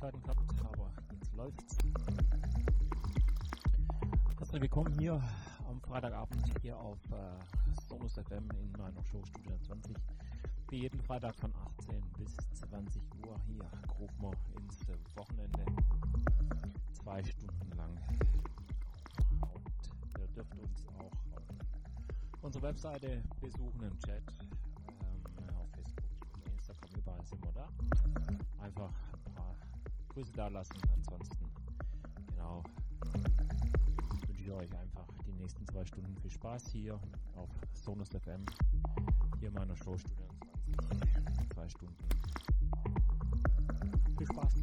Startschwierigkeiten gehabt, aber jetzt läuft's. Herzlich willkommen hier am Freitagabend hier auf äh, Sonus FM in meiner Show Studio 20. Wie jeden Freitag von 18 bis 20 Uhr hier rufen wir ins Wochenende. Zwei Stunden lang. Und ihr dürft uns auch auf unsere Webseite besuchen im Chat überall sind wir da. Einfach Grüße da lassen. Ansonsten, genau, wünsche ich euch einfach die nächsten zwei Stunden viel Spaß hier auf Sonus FM. Hier in meiner Show Studio 20. Zwei Stunden. Viel Spaß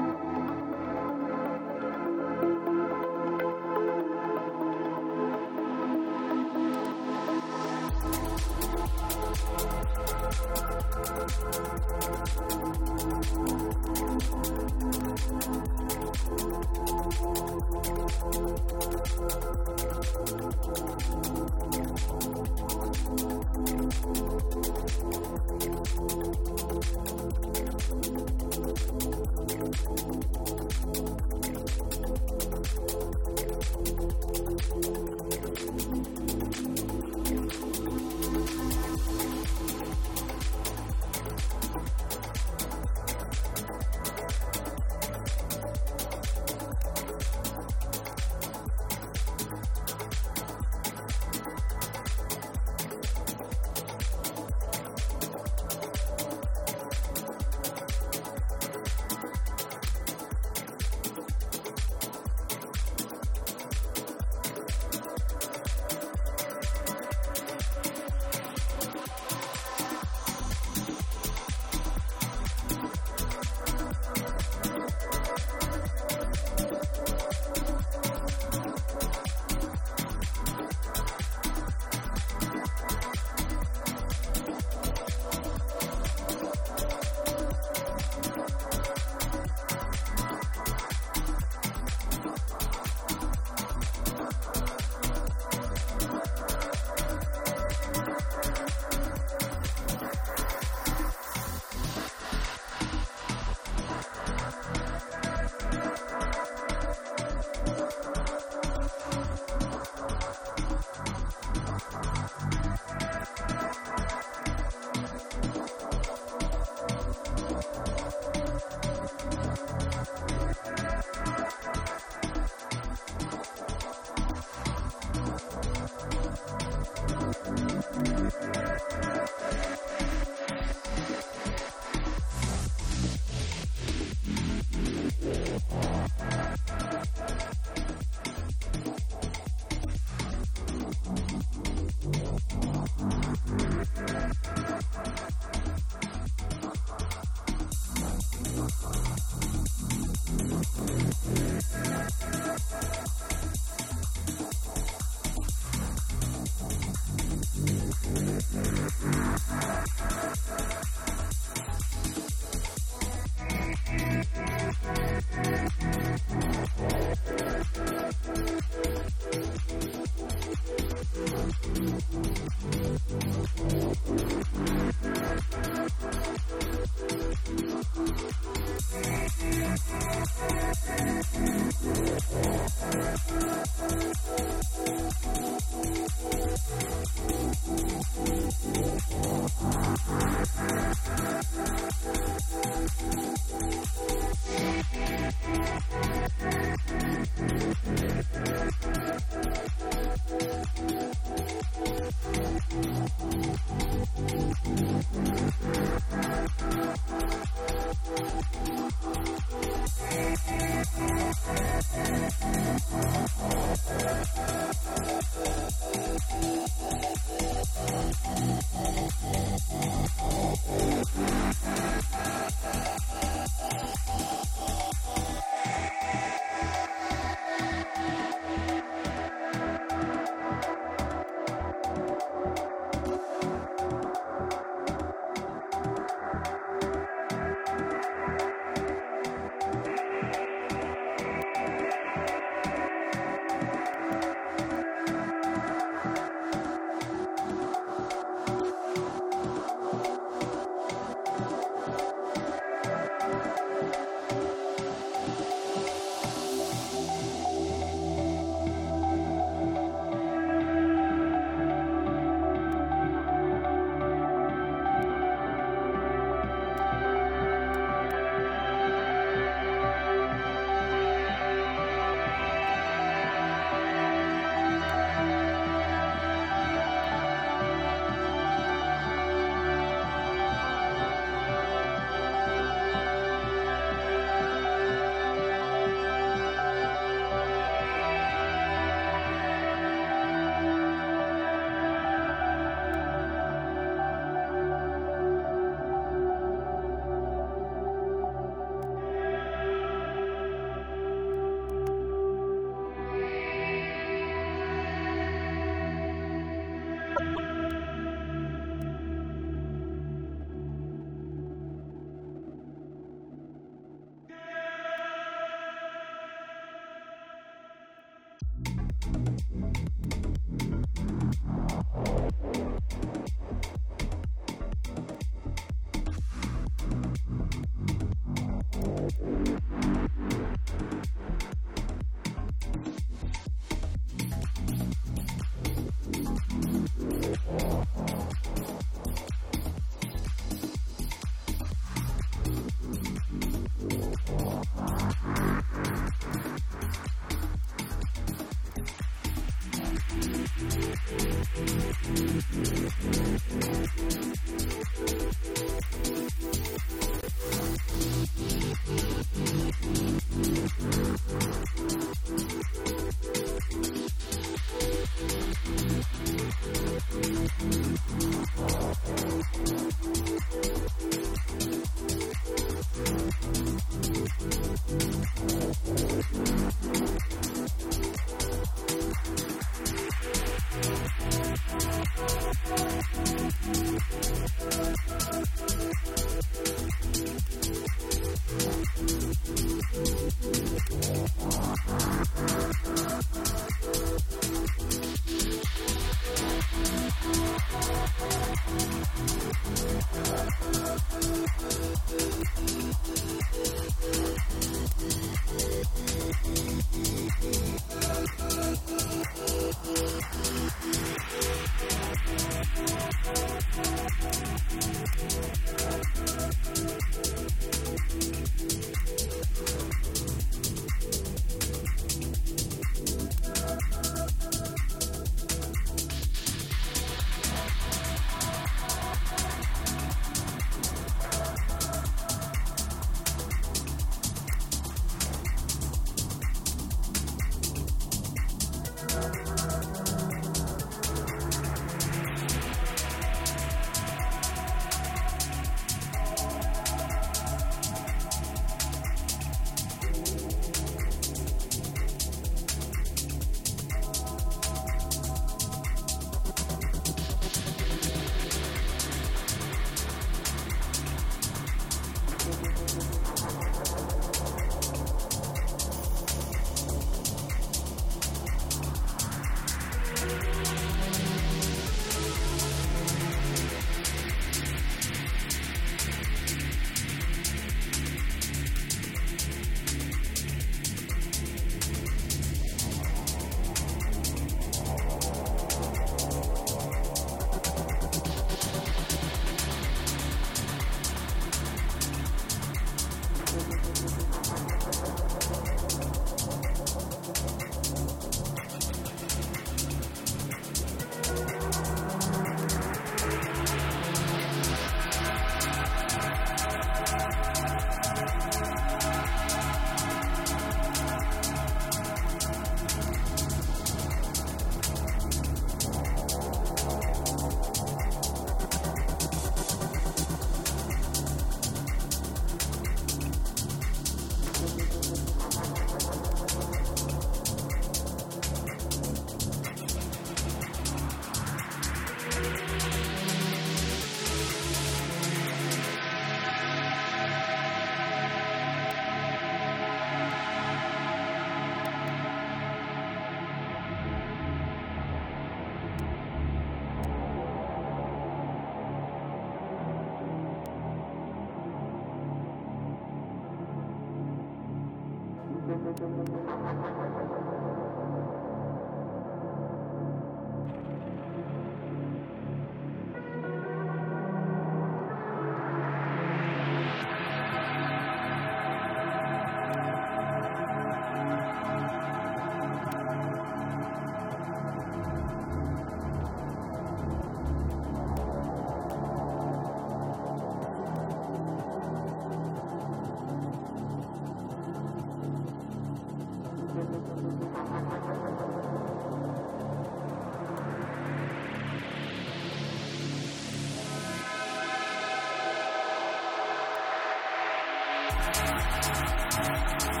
Bye.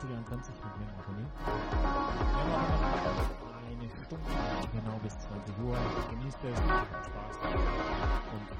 Studio 20 mit mir, Abonnie. Wir haben noch eine Stunde, genau bis 20 Uhr. Genießt es, Spaß und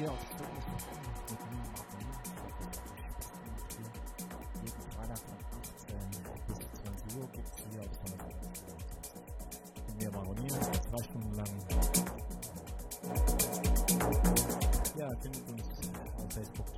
hier auf Fokus mit mir, Martin. Jeden Freitag von 18 bis 20 Uhr gibt es hier auf Fokus. Mit mir, Maroni, zwei Stunden lang. Ja, findet uns auf Facebook,